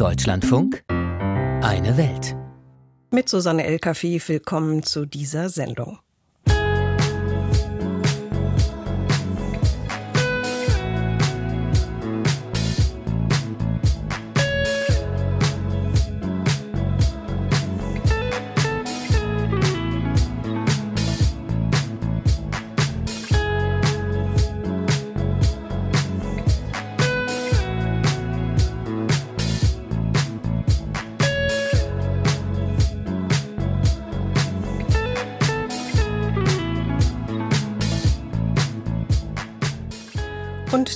Deutschlandfunk Eine Welt. Mit Susanne Elkafi willkommen zu dieser Sendung.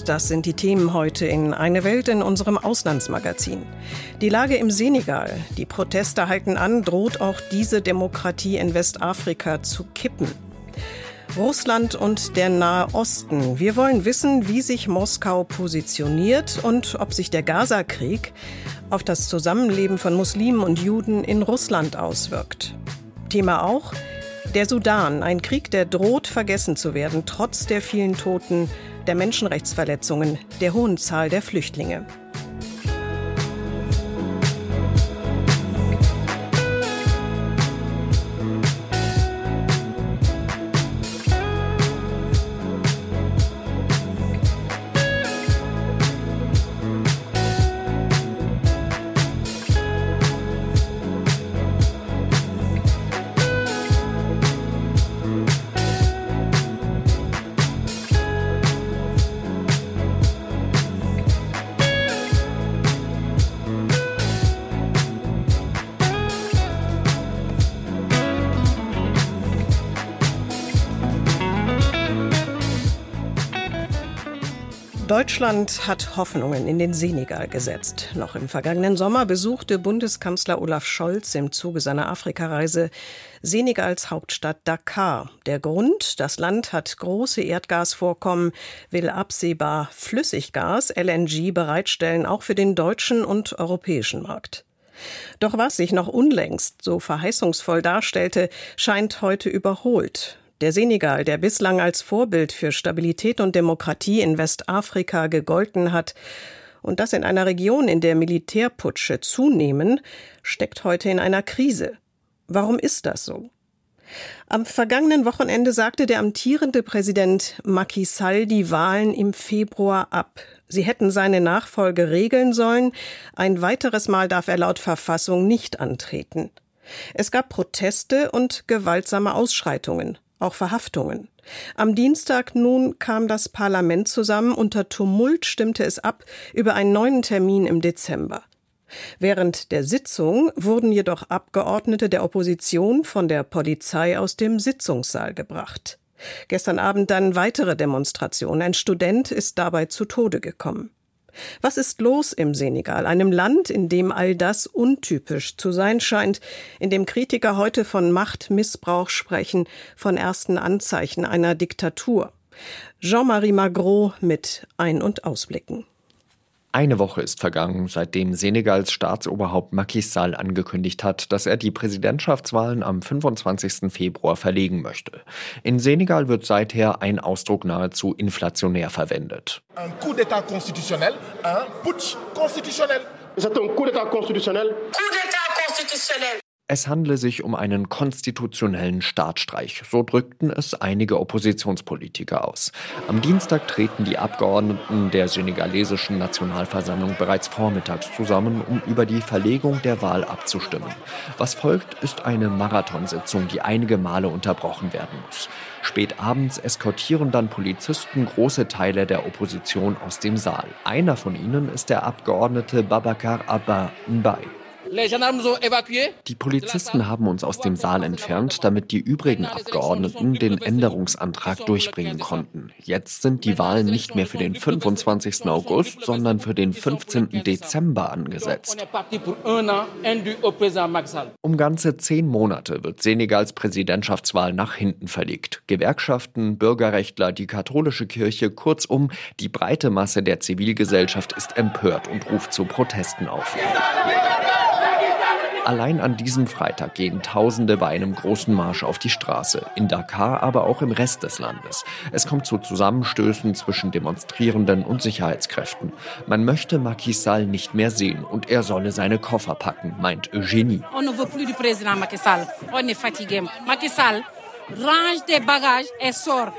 Das sind die Themen heute in Eine Welt in unserem Auslandsmagazin. Die Lage im Senegal, die Proteste halten an, droht auch diese Demokratie in Westafrika zu kippen. Russland und der Nahe Osten. Wir wollen wissen, wie sich Moskau positioniert und ob sich der Gaza-Krieg auf das Zusammenleben von Muslimen und Juden in Russland auswirkt. Thema auch der Sudan, ein Krieg, der droht vergessen zu werden, trotz der vielen Toten der Menschenrechtsverletzungen, der hohen Zahl der Flüchtlinge. Deutschland hat Hoffnungen in den Senegal gesetzt. Noch im vergangenen Sommer besuchte Bundeskanzler Olaf Scholz im Zuge seiner Afrikareise Senegals Hauptstadt Dakar. Der Grund, das Land hat große Erdgasvorkommen, will absehbar Flüssiggas, LNG, bereitstellen, auch für den deutschen und europäischen Markt. Doch was sich noch unlängst so verheißungsvoll darstellte, scheint heute überholt. Der Senegal, der bislang als Vorbild für Stabilität und Demokratie in Westafrika gegolten hat, und das in einer Region, in der Militärputsche zunehmen, steckt heute in einer Krise. Warum ist das so? Am vergangenen Wochenende sagte der amtierende Präsident Macky Sall die Wahlen im Februar ab. Sie hätten seine Nachfolge regeln sollen. Ein weiteres Mal darf er laut Verfassung nicht antreten. Es gab Proteste und gewaltsame Ausschreitungen auch Verhaftungen. Am Dienstag nun kam das Parlament zusammen, unter Tumult stimmte es ab über einen neuen Termin im Dezember. Während der Sitzung wurden jedoch Abgeordnete der Opposition von der Polizei aus dem Sitzungssaal gebracht. Gestern Abend dann weitere Demonstrationen. Ein Student ist dabei zu Tode gekommen. Was ist los im Senegal, einem Land, in dem all das untypisch zu sein scheint, in dem Kritiker heute von Machtmissbrauch sprechen, von ersten Anzeichen einer Diktatur? Jean-Marie Magro mit Ein- und Ausblicken. Eine Woche ist vergangen, seitdem Senegals Staatsoberhaupt Macky Sall angekündigt hat, dass er die Präsidentschaftswahlen am 25. Februar verlegen möchte. In Senegal wird seither ein Ausdruck nahezu inflationär verwendet. Un coup d'état constitutionnel, un putsch constitutionnel. C'est un coup d'état constitutionnel. Coup d'état constitutionnel. Es handle sich um einen konstitutionellen Staatsstreich, so drückten es einige Oppositionspolitiker aus. Am Dienstag treten die Abgeordneten der senegalesischen Nationalversammlung bereits vormittags zusammen, um über die Verlegung der Wahl abzustimmen. Was folgt, ist eine Marathonsitzung, die einige Male unterbrochen werden muss. Spät abends eskortieren dann Polizisten große Teile der Opposition aus dem Saal. Einer von ihnen ist der Abgeordnete Babakar Abba Mbaye. Die Polizisten haben uns aus dem Saal entfernt, damit die übrigen Abgeordneten den Änderungsantrag durchbringen konnten. Jetzt sind die Wahlen nicht mehr für den 25. August, sondern für den 15. Dezember angesetzt. Um ganze zehn Monate wird Senegals Präsidentschaftswahl nach hinten verlegt. Gewerkschaften, Bürgerrechtler, die katholische Kirche, kurzum, die breite Masse der Zivilgesellschaft ist empört und ruft zu Protesten auf. Allein an diesem Freitag gehen Tausende bei einem großen Marsch auf die Straße, in Dakar, aber auch im Rest des Landes. Es kommt zu Zusammenstößen zwischen Demonstrierenden und Sicherheitskräften. Man möchte Macky Sall nicht mehr sehen und er solle seine Koffer packen, meint Eugenie. On ne veut plus du Macky Sall. On est fatigué. Macky Sall, range tes bagages et sors.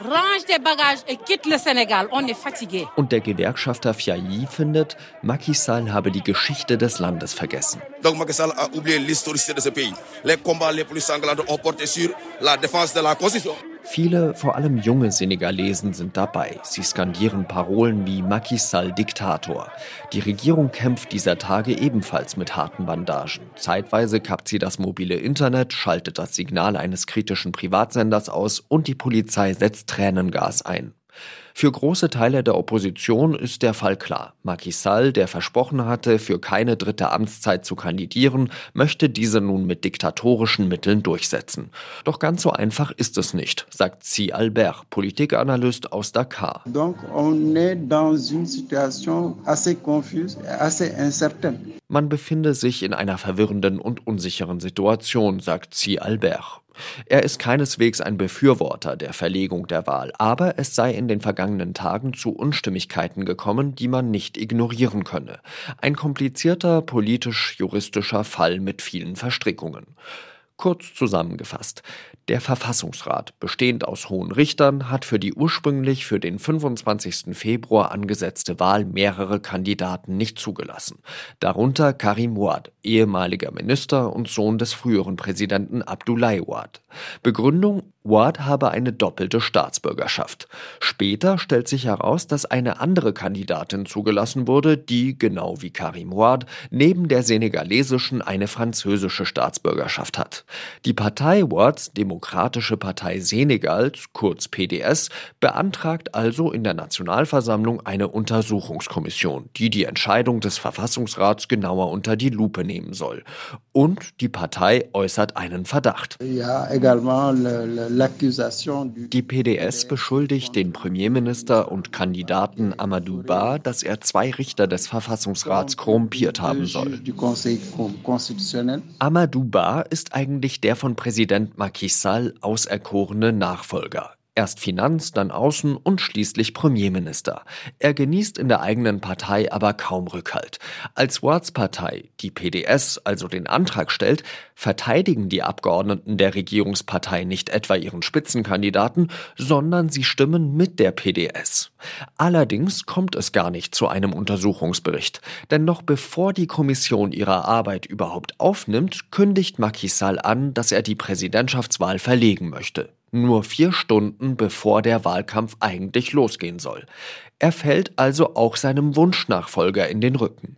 Range tes bagages et quitte le Sénégal. On est fatigué. Und der Gewerkschafter Fiayi findet, Macky Sall habe die Geschichte des Landes vergessen. Donc Macky Sall a oublié l'historicité de ce pays. Les combats les plus sanglants ont porté sur la défense de la Constitution. Viele, vor allem junge Senegalesen, sind dabei. Sie skandieren Parolen wie Macky Sall Diktator. Die Regierung kämpft dieser Tage ebenfalls mit harten Bandagen. Zeitweise kappt sie das mobile Internet, schaltet das Signal eines kritischen Privatsenders aus und die Polizei setzt Tränengas ein. Für große Teile der Opposition ist der Fall klar. Macky Sall, der versprochen hatte, für keine dritte Amtszeit zu kandidieren, möchte diese nun mit diktatorischen Mitteln durchsetzen. Doch ganz so einfach ist es nicht, sagt Si Albert, Politikanalyst aus Dakar. Donc on est dans une situation assez confuse, assez incertaine. Man befinde sich in einer verwirrenden und unsicheren Situation, sagt Si Albert. Er ist keineswegs ein Befürworter der Verlegung der Wahl, aber es sei in den vergangenen Tagen zu Unstimmigkeiten gekommen, die man nicht ignorieren könne. Ein komplizierter politisch-juristischer Fall mit vielen Verstrickungen. Kurz zusammengefasst. Der Verfassungsrat, bestehend aus hohen Richtern, hat für die ursprünglich für den 25. Februar angesetzte Wahl mehrere Kandidaten nicht zugelassen. Darunter Karim Ouad, ehemaliger Minister und Sohn des früheren Präsidenten Abdoulaye Ouad. Begründung Ward habe eine doppelte Staatsbürgerschaft. Später stellt sich heraus, dass eine andere Kandidatin zugelassen wurde, die, genau wie Karim Ward, neben der senegalesischen eine französische Staatsbürgerschaft hat. Die Partei Wards, Demokratische Partei Senegals, kurz PDS, beantragt also in der Nationalversammlung eine Untersuchungskommission, die die Entscheidung des Verfassungsrats genauer unter die Lupe nehmen soll. Und die Partei äußert einen Verdacht. Ja, également le, le die PDS beschuldigt den Premierminister und Kandidaten Amadou Ba, dass er zwei Richter des Verfassungsrats korrumpiert haben soll. Amadou Ba ist eigentlich der von Präsident Macky Sall auserkorene Nachfolger. Erst Finanz, dann Außen und schließlich Premierminister. Er genießt in der eigenen Partei aber kaum Rückhalt. Als Wards Partei, die PDS, also den Antrag stellt, verteidigen die Abgeordneten der Regierungspartei nicht etwa ihren Spitzenkandidaten, sondern sie stimmen mit der PDS. Allerdings kommt es gar nicht zu einem Untersuchungsbericht, denn noch bevor die Kommission ihre Arbeit überhaupt aufnimmt, kündigt Macky Sall an, dass er die Präsidentschaftswahl verlegen möchte nur vier Stunden bevor der Wahlkampf eigentlich losgehen soll. Er fällt also auch seinem Wunschnachfolger in den Rücken.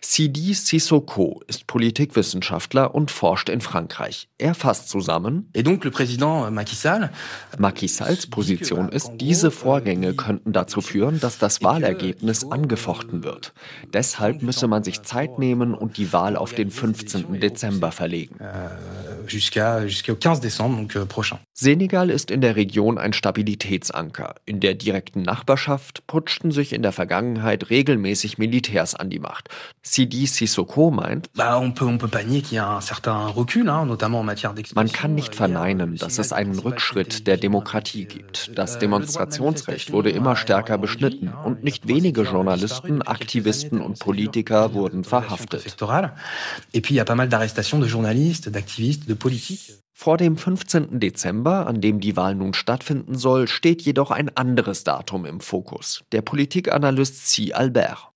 Sidi Sissoko ist Politikwissenschaftler und forscht in Frankreich. Er fasst zusammen. Et donc le président Macky Sall, Macky Salls Position ist, diese Vorgänge könnten dazu führen, dass das Wahlergebnis angefochten wird. Deshalb müsse man sich Zeit nehmen und die Wahl auf den 15. Dezember verlegen. jusqu'à jusqu'au 15 décembre donc euh, prochain. Senegal ist in der Region ein Stabilitätsanker. In der direkten Nachbarschaft putschten sich in der Vergangenheit regelmäßig Militärs an die Macht. Sidi Sissoko meint, man kann nicht verneinen, dass es einen Rückschritt der Demokratie gibt. Das Demonstrationsrecht wurde immer stärker beschnitten und nicht wenige Journalisten, Aktivisten und Politiker wurden verhaftet. Vor dem 15. Dezember, an dem die Wahl nun stattfinden soll, steht jedoch ein anderes Datum im Fokus. Der Politikanalyst C. Albert.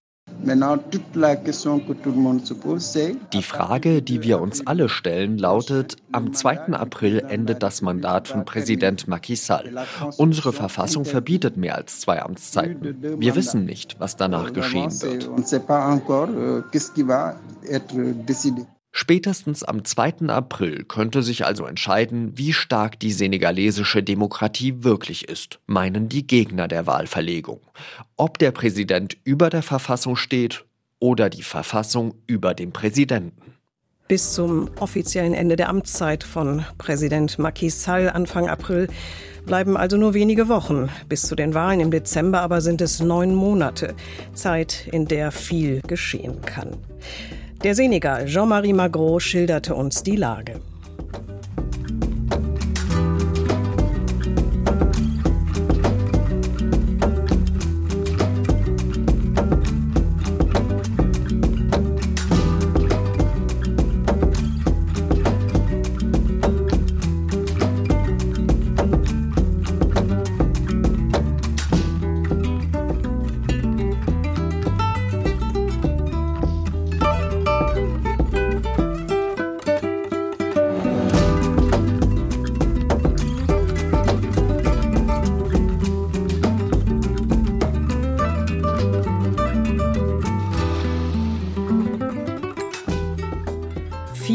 Die Frage, die wir uns alle stellen, lautet, am 2. April endet das Mandat von Präsident Macky Sall. Unsere Verfassung verbietet mehr als zwei Amtszeiten. Wir wissen nicht, was danach geschehen wird. Spätestens am 2. April könnte sich also entscheiden, wie stark die senegalesische Demokratie wirklich ist, meinen die Gegner der Wahlverlegung. Ob der Präsident über der Verfassung steht oder die Verfassung über dem Präsidenten. Bis zum offiziellen Ende der Amtszeit von Präsident Macky Sall Anfang April bleiben also nur wenige Wochen. Bis zu den Wahlen im Dezember aber sind es neun Monate. Zeit, in der viel geschehen kann. Der Senegal, Jean-Marie Magro, schilderte uns die Lage.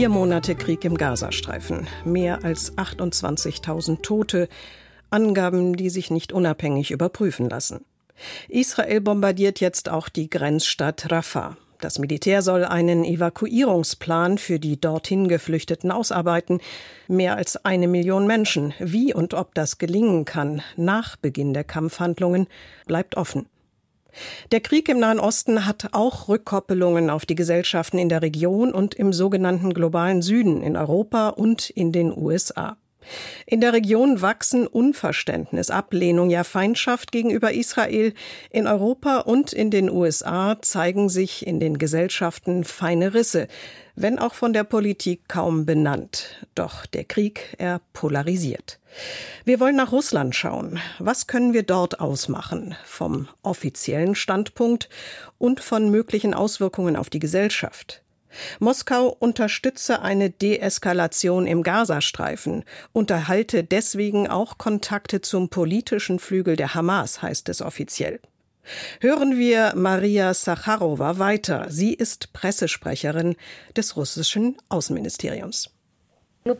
Vier Monate Krieg im Gazastreifen, mehr als 28.000 Tote, Angaben, die sich nicht unabhängig überprüfen lassen. Israel bombardiert jetzt auch die Grenzstadt Rafah. Das Militär soll einen Evakuierungsplan für die dorthin Geflüchteten ausarbeiten. Mehr als eine Million Menschen. Wie und ob das gelingen kann nach Beginn der Kampfhandlungen, bleibt offen. Der Krieg im Nahen Osten hat auch Rückkoppelungen auf die Gesellschaften in der Region und im sogenannten globalen Süden in Europa und in den USA. In der Region wachsen Unverständnis, Ablehnung, ja Feindschaft gegenüber Israel. In Europa und in den USA zeigen sich in den Gesellschaften feine Risse, wenn auch von der Politik kaum benannt. Doch der Krieg, er polarisiert. Wir wollen nach Russland schauen. Was können wir dort ausmachen? Vom offiziellen Standpunkt und von möglichen Auswirkungen auf die Gesellschaft. Moskau unterstütze eine Deeskalation im Gazastreifen, unterhalte deswegen auch Kontakte zum politischen Flügel der Hamas, heißt es offiziell. Hören wir Maria Sacharowa weiter. Sie ist Pressesprecherin des russischen Außenministeriums. Wir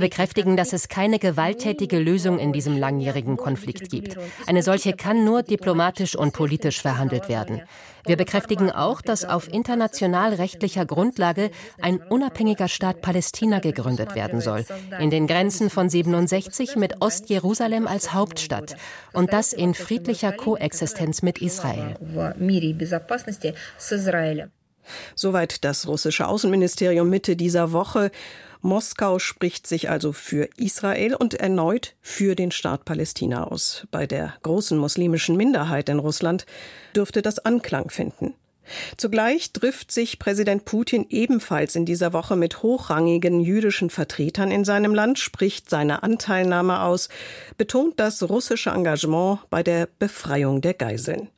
bekräftigen, dass es keine gewalttätige Lösung in diesem langjährigen Konflikt gibt. Eine solche kann nur diplomatisch und politisch verhandelt werden. Wir bekräftigen auch, dass auf international rechtlicher Grundlage ein unabhängiger Staat Palästina gegründet werden soll, in den Grenzen von 67 mit Ostjerusalem als Hauptstadt und das in friedlicher Koexistenz mit Israel. Soweit das russische Außenministerium Mitte dieser Woche. Moskau spricht sich also für Israel und erneut für den Staat Palästina aus. Bei der großen muslimischen Minderheit in Russland dürfte das Anklang finden. Zugleich trifft sich Präsident Putin ebenfalls in dieser Woche mit hochrangigen jüdischen Vertretern in seinem Land, spricht seine Anteilnahme aus, betont das russische Engagement bei der Befreiung der Geiseln.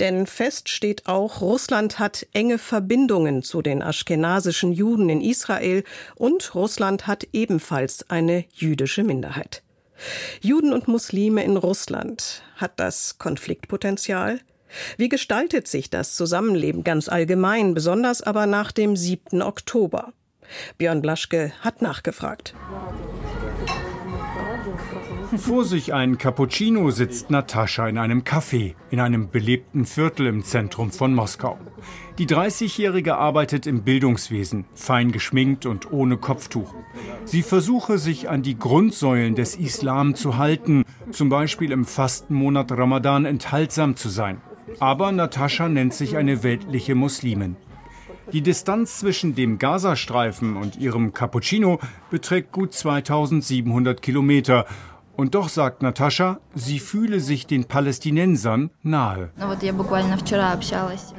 Denn fest steht auch, Russland hat enge Verbindungen zu den aschkenasischen Juden in Israel und Russland hat ebenfalls eine jüdische Minderheit. Juden und Muslime in Russland. Hat das Konfliktpotenzial? Wie gestaltet sich das Zusammenleben ganz allgemein, besonders aber nach dem 7. Oktober? Björn Blaschke hat nachgefragt. Vor sich ein Cappuccino sitzt Natascha in einem Café in einem belebten Viertel im Zentrum von Moskau. Die 30-Jährige arbeitet im Bildungswesen, fein geschminkt und ohne Kopftuch. Sie versuche sich an die Grundsäulen des Islam zu halten, zum Beispiel im Fastenmonat Ramadan enthaltsam zu sein. Aber Natascha nennt sich eine weltliche Muslimin. Die Distanz zwischen dem Gazastreifen und ihrem Cappuccino beträgt gut 2700 Kilometer und doch sagt Natascha, sie fühle sich den Palästinensern nahe.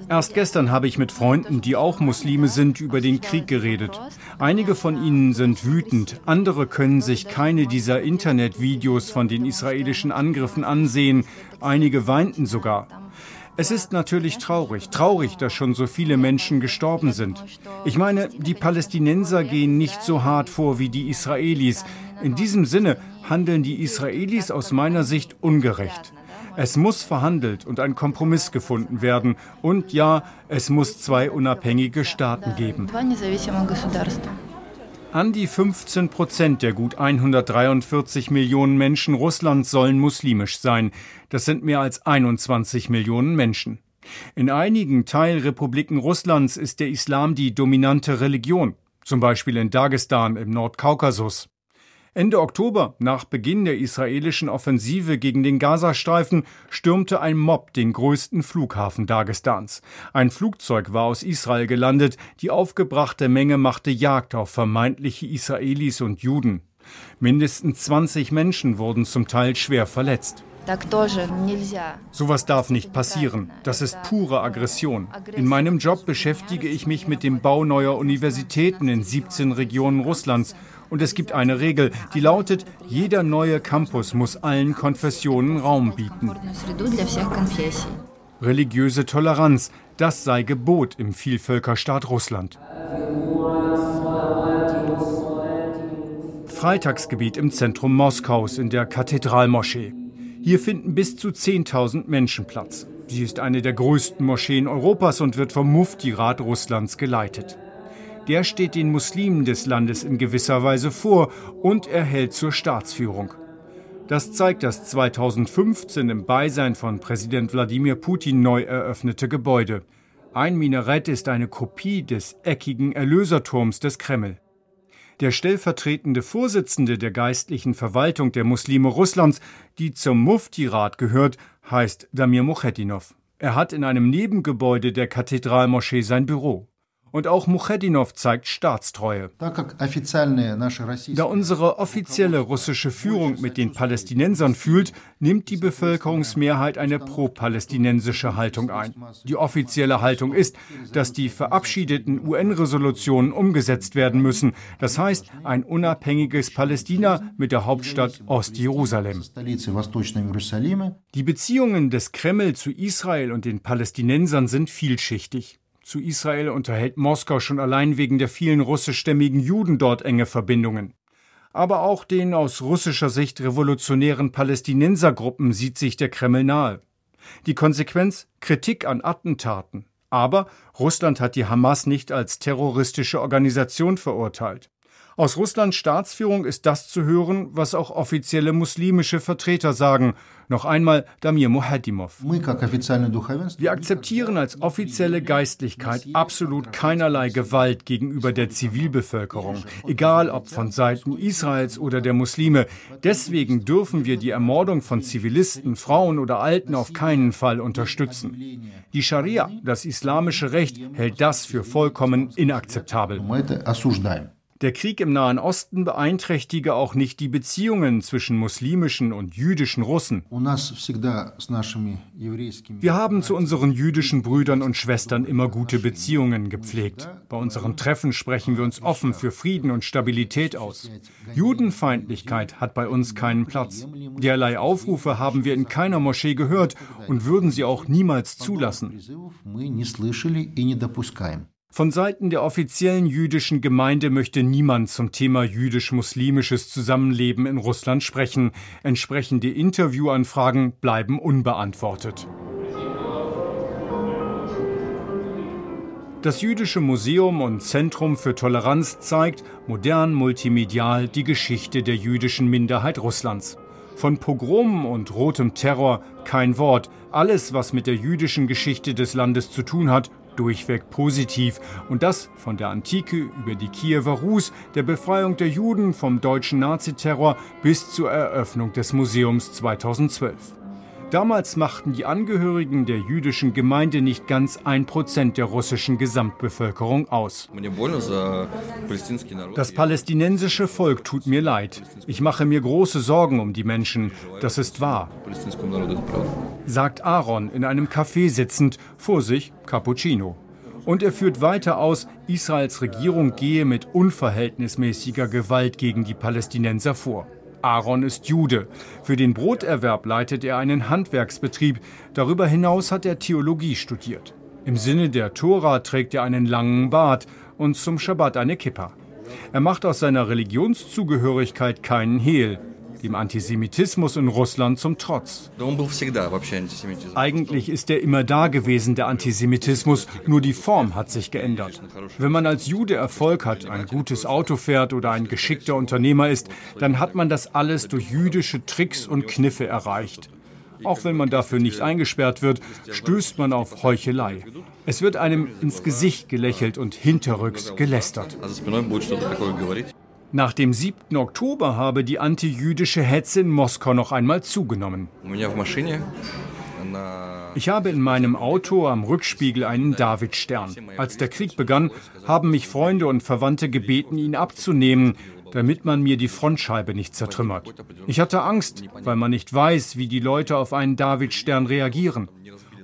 Erst gestern habe ich mit Freunden, die auch Muslime sind, über den Krieg geredet. Einige von ihnen sind wütend, andere können sich keine dieser Internetvideos von den israelischen Angriffen ansehen, einige weinten sogar. Es ist natürlich traurig, traurig, dass schon so viele Menschen gestorben sind. Ich meine, die Palästinenser gehen nicht so hart vor wie die Israelis. In diesem Sinne handeln die Israelis aus meiner Sicht ungerecht. Es muss verhandelt und ein Kompromiss gefunden werden. Und ja, es muss zwei unabhängige Staaten geben. An die 15 Prozent der gut 143 Millionen Menschen Russlands sollen muslimisch sein. Das sind mehr als 21 Millionen Menschen. In einigen Teilrepubliken Russlands ist der Islam die dominante Religion, zum Beispiel in Dagestan im Nordkaukasus. Ende Oktober, nach Beginn der israelischen Offensive gegen den Gazastreifen, stürmte ein Mob den größten Flughafen Dagestans. Ein Flugzeug war aus Israel gelandet, die aufgebrachte Menge machte Jagd auf vermeintliche Israelis und Juden. Mindestens 20 Menschen wurden zum Teil schwer verletzt. Sowas darf nicht passieren. Das ist pure Aggression. In meinem Job beschäftige ich mich mit dem Bau neuer Universitäten in 17 Regionen Russlands und es gibt eine Regel, die lautet, jeder neue Campus muss allen Konfessionen Raum bieten. Religiöse Toleranz, das sei Gebot im Vielvölkerstaat Russland. Freitagsgebiet im Zentrum Moskaus in der Kathedralmoschee. Hier finden bis zu 10.000 Menschen Platz. Sie ist eine der größten Moscheen Europas und wird vom Mufti-Rat Russlands geleitet der steht den Muslimen des Landes in gewisser Weise vor und erhält zur Staatsführung. Das zeigt das 2015 im Beisein von Präsident Wladimir Putin neu eröffnete Gebäude. Ein Minarett ist eine Kopie des eckigen Erlöserturms des Kreml. Der stellvertretende Vorsitzende der geistlichen Verwaltung der Muslime Russlands, die zum Mufti-Rat gehört, heißt Damir Muchetinov. Er hat in einem Nebengebäude der Kathedralmoschee sein Büro. Und auch Muchedinov zeigt Staatstreue. Da unsere offizielle russische Führung mit den Palästinensern fühlt, nimmt die Bevölkerungsmehrheit eine pro-palästinensische Haltung ein. Die offizielle Haltung ist, dass die verabschiedeten UN-Resolutionen umgesetzt werden müssen. Das heißt, ein unabhängiges Palästina mit der Hauptstadt Ostjerusalem. Die Beziehungen des Kreml zu Israel und den Palästinensern sind vielschichtig. Zu Israel unterhält Moskau schon allein wegen der vielen russischstämmigen Juden dort enge Verbindungen. Aber auch den aus russischer Sicht revolutionären Palästinensergruppen sieht sich der Kreml nahe. Die Konsequenz Kritik an Attentaten. Aber Russland hat die Hamas nicht als terroristische Organisation verurteilt. Aus Russlands Staatsführung ist das zu hören, was auch offizielle muslimische Vertreter sagen. Noch einmal Damir Muhadimov. Wir akzeptieren als offizielle Geistlichkeit absolut keinerlei Gewalt gegenüber der Zivilbevölkerung, egal ob von Seiten Israels oder der Muslime. Deswegen dürfen wir die Ermordung von Zivilisten, Frauen oder Alten auf keinen Fall unterstützen. Die Scharia, das islamische Recht, hält das für vollkommen inakzeptabel. Der Krieg im Nahen Osten beeinträchtige auch nicht die Beziehungen zwischen muslimischen und jüdischen Russen. Wir haben zu unseren jüdischen Brüdern und Schwestern immer gute Beziehungen gepflegt. Bei unseren Treffen sprechen wir uns offen für Frieden und Stabilität aus. Judenfeindlichkeit hat bei uns keinen Platz. Derlei Aufrufe haben wir in keiner Moschee gehört und würden sie auch niemals zulassen. Von Seiten der offiziellen jüdischen Gemeinde möchte niemand zum Thema jüdisch-muslimisches Zusammenleben in Russland sprechen. Entsprechende Interviewanfragen bleiben unbeantwortet. Das Jüdische Museum und Zentrum für Toleranz zeigt modern multimedial die Geschichte der jüdischen Minderheit Russlands. Von Pogromen und rotem Terror kein Wort. Alles, was mit der jüdischen Geschichte des Landes zu tun hat, durchweg positiv. Und das von der Antike über die Kiewer Rus, der Befreiung der Juden vom deutschen Naziterror bis zur Eröffnung des Museums 2012. Damals machten die Angehörigen der jüdischen Gemeinde nicht ganz ein Prozent der russischen Gesamtbevölkerung aus. Das palästinensische Volk tut mir leid. Ich mache mir große Sorgen um die Menschen. Das ist wahr. Sagt Aaron in einem Café sitzend, vor sich Cappuccino. Und er führt weiter aus, Israels Regierung gehe mit unverhältnismäßiger Gewalt gegen die Palästinenser vor. Aaron ist Jude. Für den Broterwerb leitet er einen Handwerksbetrieb. Darüber hinaus hat er Theologie studiert. Im Sinne der Tora trägt er einen langen Bart und zum Schabbat eine Kippa. Er macht aus seiner Religionszugehörigkeit keinen Hehl dem Antisemitismus in Russland zum Trotz. Eigentlich ist er immer da gewesen, der Antisemitismus, nur die Form hat sich geändert. Wenn man als Jude Erfolg hat, ein gutes Auto fährt oder ein geschickter Unternehmer ist, dann hat man das alles durch jüdische Tricks und Kniffe erreicht. Auch wenn man dafür nicht eingesperrt wird, stößt man auf Heuchelei. Es wird einem ins Gesicht gelächelt und hinterrücks gelästert. Nach dem 7. Oktober habe die antijüdische Hetze in Moskau noch einmal zugenommen. Ich habe in meinem Auto am Rückspiegel einen Davidstern. Als der Krieg begann, haben mich Freunde und Verwandte gebeten, ihn abzunehmen, damit man mir die Frontscheibe nicht zertrümmert. Ich hatte Angst, weil man nicht weiß, wie die Leute auf einen Davidstern reagieren.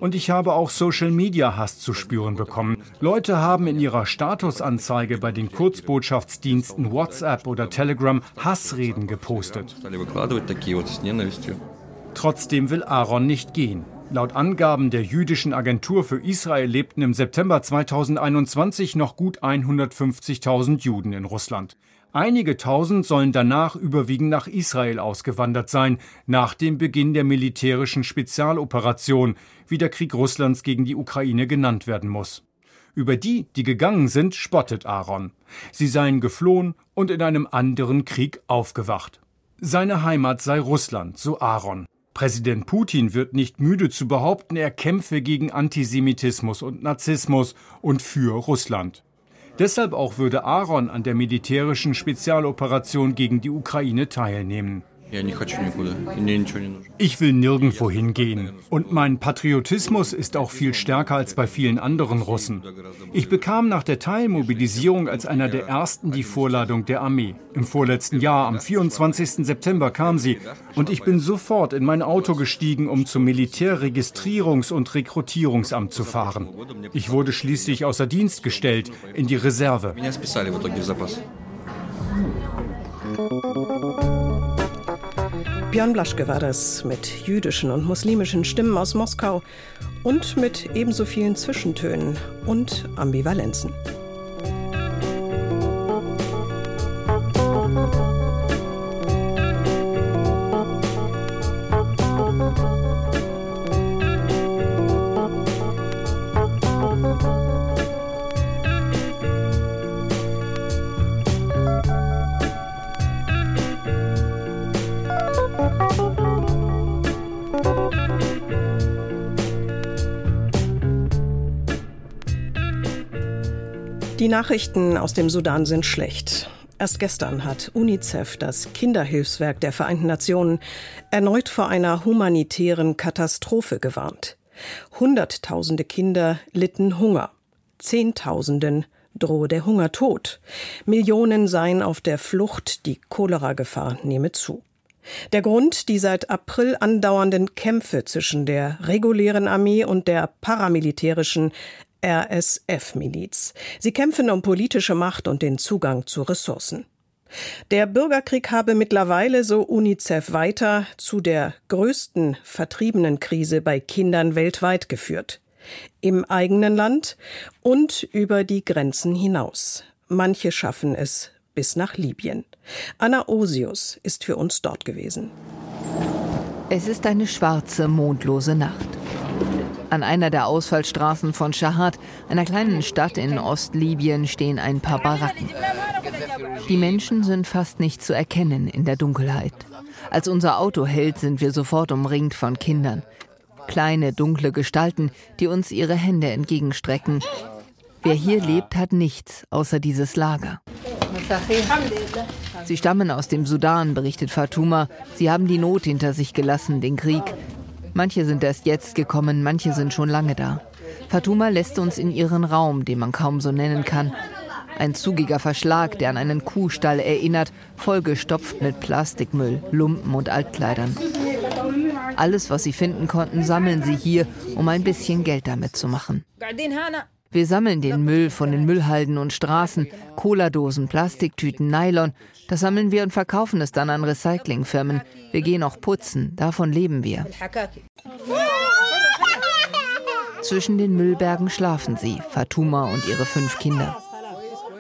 Und ich habe auch Social-Media-Hass zu spüren bekommen. Leute haben in ihrer Statusanzeige bei den Kurzbotschaftsdiensten WhatsApp oder Telegram Hassreden gepostet. Trotzdem will Aaron nicht gehen. Laut Angaben der jüdischen Agentur für Israel lebten im September 2021 noch gut 150.000 Juden in Russland. Einige tausend sollen danach überwiegend nach Israel ausgewandert sein, nach dem Beginn der militärischen Spezialoperation, wie der Krieg Russlands gegen die Ukraine genannt werden muss. Über die, die gegangen sind, spottet Aaron. Sie seien geflohen und in einem anderen Krieg aufgewacht. Seine Heimat sei Russland, so Aaron. Präsident Putin wird nicht müde zu behaupten, er kämpfe gegen Antisemitismus und Narzissmus und für Russland. Deshalb auch würde Aaron an der militärischen Spezialoperation gegen die Ukraine teilnehmen. Ich will nirgendwo hingehen. Und mein Patriotismus ist auch viel stärker als bei vielen anderen Russen. Ich bekam nach der Teilmobilisierung als einer der ersten die Vorladung der Armee. Im vorletzten Jahr, am 24. September, kam sie. Und ich bin sofort in mein Auto gestiegen, um zum Militärregistrierungs- und Rekrutierungsamt zu fahren. Ich wurde schließlich außer Dienst gestellt, in die Reserve. Björn Blaschke war das mit jüdischen und muslimischen Stimmen aus Moskau und mit ebenso vielen Zwischentönen und Ambivalenzen. Nachrichten aus dem Sudan sind schlecht. Erst gestern hat UNICEF, das Kinderhilfswerk der Vereinten Nationen, erneut vor einer humanitären Katastrophe gewarnt. Hunderttausende Kinder litten Hunger. Zehntausenden drohe der Hungertod. Millionen seien auf der Flucht, die Cholera-Gefahr nehme zu. Der Grund die seit April andauernden Kämpfe zwischen der regulären Armee und der paramilitärischen RSF-Miliz. Sie kämpfen um politische Macht und den Zugang zu Ressourcen. Der Bürgerkrieg habe mittlerweile, so UNICEF weiter, zu der größten vertriebenen Krise bei Kindern weltweit geführt. Im eigenen Land und über die Grenzen hinaus. Manche schaffen es bis nach Libyen. Anna Osius ist für uns dort gewesen. Es ist eine schwarze, mondlose Nacht. An einer der Ausfallstraßen von Shahad, einer kleinen Stadt in Ostlibyen, stehen ein paar Baracken. Die Menschen sind fast nicht zu erkennen in der Dunkelheit. Als unser Auto hält, sind wir sofort umringt von Kindern. Kleine, dunkle Gestalten, die uns ihre Hände entgegenstrecken. Wer hier lebt, hat nichts außer dieses Lager. Sie stammen aus dem Sudan, berichtet Fatuma. Sie haben die Not hinter sich gelassen, den Krieg. Manche sind erst jetzt gekommen, manche sind schon lange da. Fatuma lässt uns in ihren Raum, den man kaum so nennen kann. Ein zugiger Verschlag, der an einen Kuhstall erinnert, vollgestopft mit Plastikmüll, Lumpen und Altkleidern. Alles, was sie finden konnten, sammeln sie hier, um ein bisschen Geld damit zu machen. Wir sammeln den Müll von den Müllhalden und Straßen, Cola-Dosen, Plastiktüten, Nylon. Das sammeln wir und verkaufen es dann an Recyclingfirmen. Wir gehen auch putzen, davon leben wir. Zwischen den Müllbergen schlafen sie, Fatuma und ihre fünf Kinder.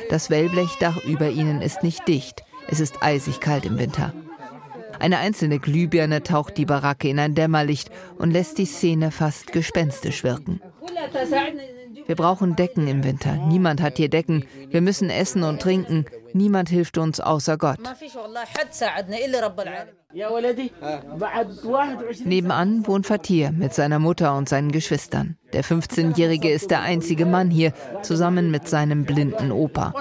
Das Wellblechdach über ihnen ist nicht dicht. Es ist eisig kalt im Winter. Eine einzelne Glühbirne taucht die Baracke in ein Dämmerlicht und lässt die Szene fast gespenstisch wirken. Wir brauchen Decken im Winter. Niemand hat hier Decken. Wir müssen essen und trinken. Niemand hilft uns außer Gott. Nebenan wohnt Fatir mit seiner Mutter und seinen Geschwistern. Der 15-Jährige ist der einzige Mann hier, zusammen mit seinem blinden Opa.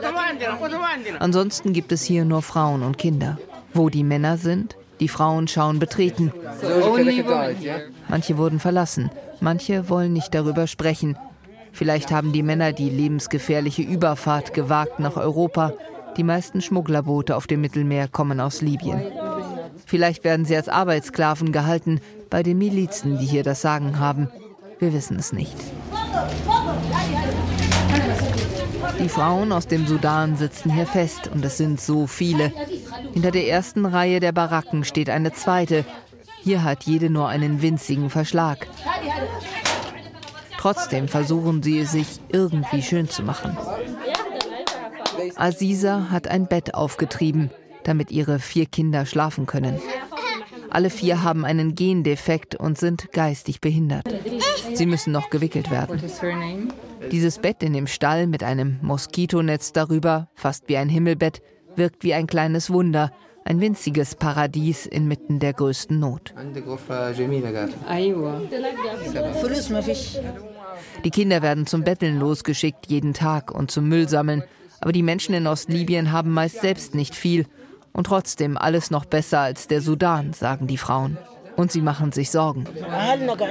Ansonsten gibt es hier nur Frauen und Kinder. Wo die Männer sind, die Frauen schauen betreten. Manche wurden verlassen, manche wollen nicht darüber sprechen. Vielleicht haben die Männer die lebensgefährliche Überfahrt gewagt nach Europa. Die meisten Schmugglerboote auf dem Mittelmeer kommen aus Libyen. Vielleicht werden sie als Arbeitssklaven gehalten bei den Milizen, die hier das Sagen haben. Wir wissen es nicht. Die Frauen aus dem Sudan sitzen hier fest und es sind so viele. Hinter der ersten Reihe der Baracken steht eine zweite. Hier hat jede nur einen winzigen Verschlag. Trotzdem versuchen sie es sich irgendwie schön zu machen. Aziza hat ein Bett aufgetrieben, damit ihre vier Kinder schlafen können. Alle vier haben einen Gendefekt und sind geistig behindert. Sie müssen noch gewickelt werden. Dieses Bett in dem Stall mit einem Moskitonetz darüber, fast wie ein Himmelbett, wirkt wie ein kleines Wunder, ein winziges Paradies inmitten der größten Not. Die Kinder werden zum Betteln losgeschickt, jeden Tag und zum Müll sammeln. Aber die Menschen in Ostlibyen haben meist selbst nicht viel. Und trotzdem alles noch besser als der Sudan, sagen die Frauen. Und sie machen sich Sorgen.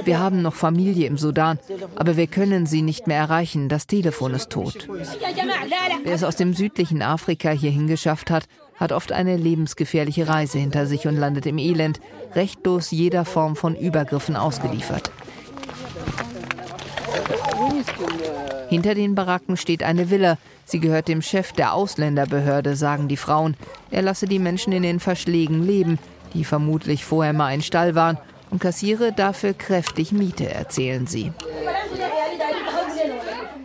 Wir haben noch Familie im Sudan, aber wir können sie nicht mehr erreichen. Das Telefon ist tot. Wer es aus dem südlichen Afrika hierhin geschafft hat, hat oft eine lebensgefährliche Reise hinter sich und landet im Elend, rechtlos jeder Form von Übergriffen ausgeliefert. Hinter den Baracken steht eine Villa. Sie gehört dem Chef der Ausländerbehörde, sagen die Frauen. Er lasse die Menschen in den Verschlägen leben, die vermutlich vorher mal ein Stall waren, und kassiere dafür kräftig Miete, erzählen sie.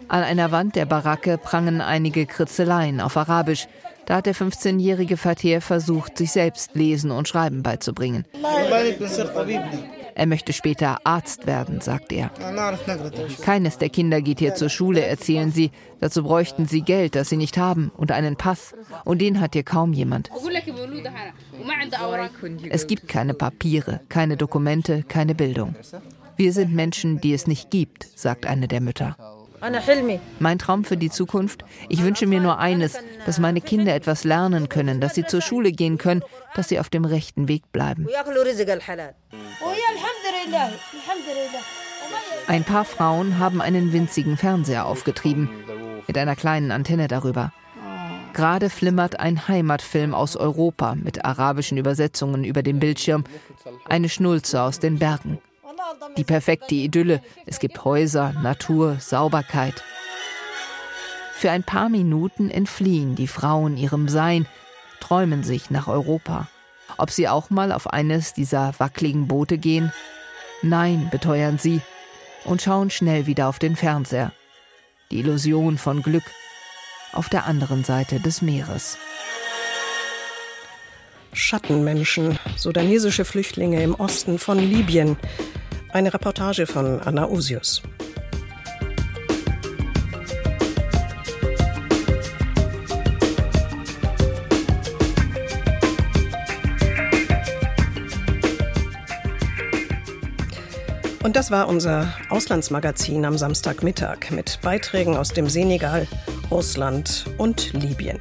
An einer Wand der Baracke prangen einige Kritzeleien auf Arabisch. Da hat der 15-jährige Fatih versucht, sich selbst Lesen und Schreiben beizubringen. Er möchte später Arzt werden, sagt er. Keines der Kinder geht hier zur Schule, erzählen sie. Dazu bräuchten sie Geld, das sie nicht haben, und einen Pass. Und den hat hier kaum jemand. Es gibt keine Papiere, keine Dokumente, keine Bildung. Wir sind Menschen, die es nicht gibt, sagt eine der Mütter. Mein Traum für die Zukunft? Ich wünsche mir nur eines, dass meine Kinder etwas lernen können, dass sie zur Schule gehen können, dass sie auf dem rechten Weg bleiben. Ein paar Frauen haben einen winzigen Fernseher aufgetrieben, mit einer kleinen Antenne darüber. Gerade flimmert ein Heimatfilm aus Europa mit arabischen Übersetzungen über dem Bildschirm, eine Schnulze aus den Bergen. Die perfekte Idylle. Es gibt Häuser, Natur, Sauberkeit. Für ein paar Minuten entfliehen die Frauen ihrem Sein, träumen sich nach Europa. Ob sie auch mal auf eines dieser wackeligen Boote gehen? Nein, beteuern sie und schauen schnell wieder auf den Fernseher. Die Illusion von Glück auf der anderen Seite des Meeres. Schattenmenschen, sudanesische Flüchtlinge im Osten von Libyen. Eine Reportage von Anna Usius. Und das war unser Auslandsmagazin am Samstagmittag mit Beiträgen aus dem Senegal, Russland und Libyen.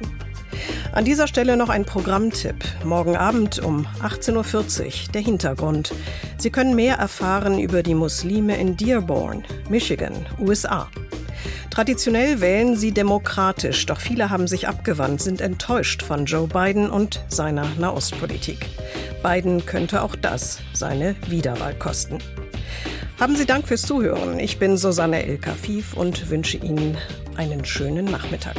An dieser Stelle noch ein Programmtipp. Morgen Abend um 18.40 Uhr der Hintergrund. Sie können mehr erfahren über die Muslime in Dearborn, Michigan, USA. Traditionell wählen sie demokratisch, doch viele haben sich abgewandt, sind enttäuscht von Joe Biden und seiner Nahostpolitik. Biden könnte auch das seine Wiederwahl kosten. Haben Sie Dank fürs Zuhören. Ich bin Susanne El Kafif und wünsche Ihnen einen schönen Nachmittag.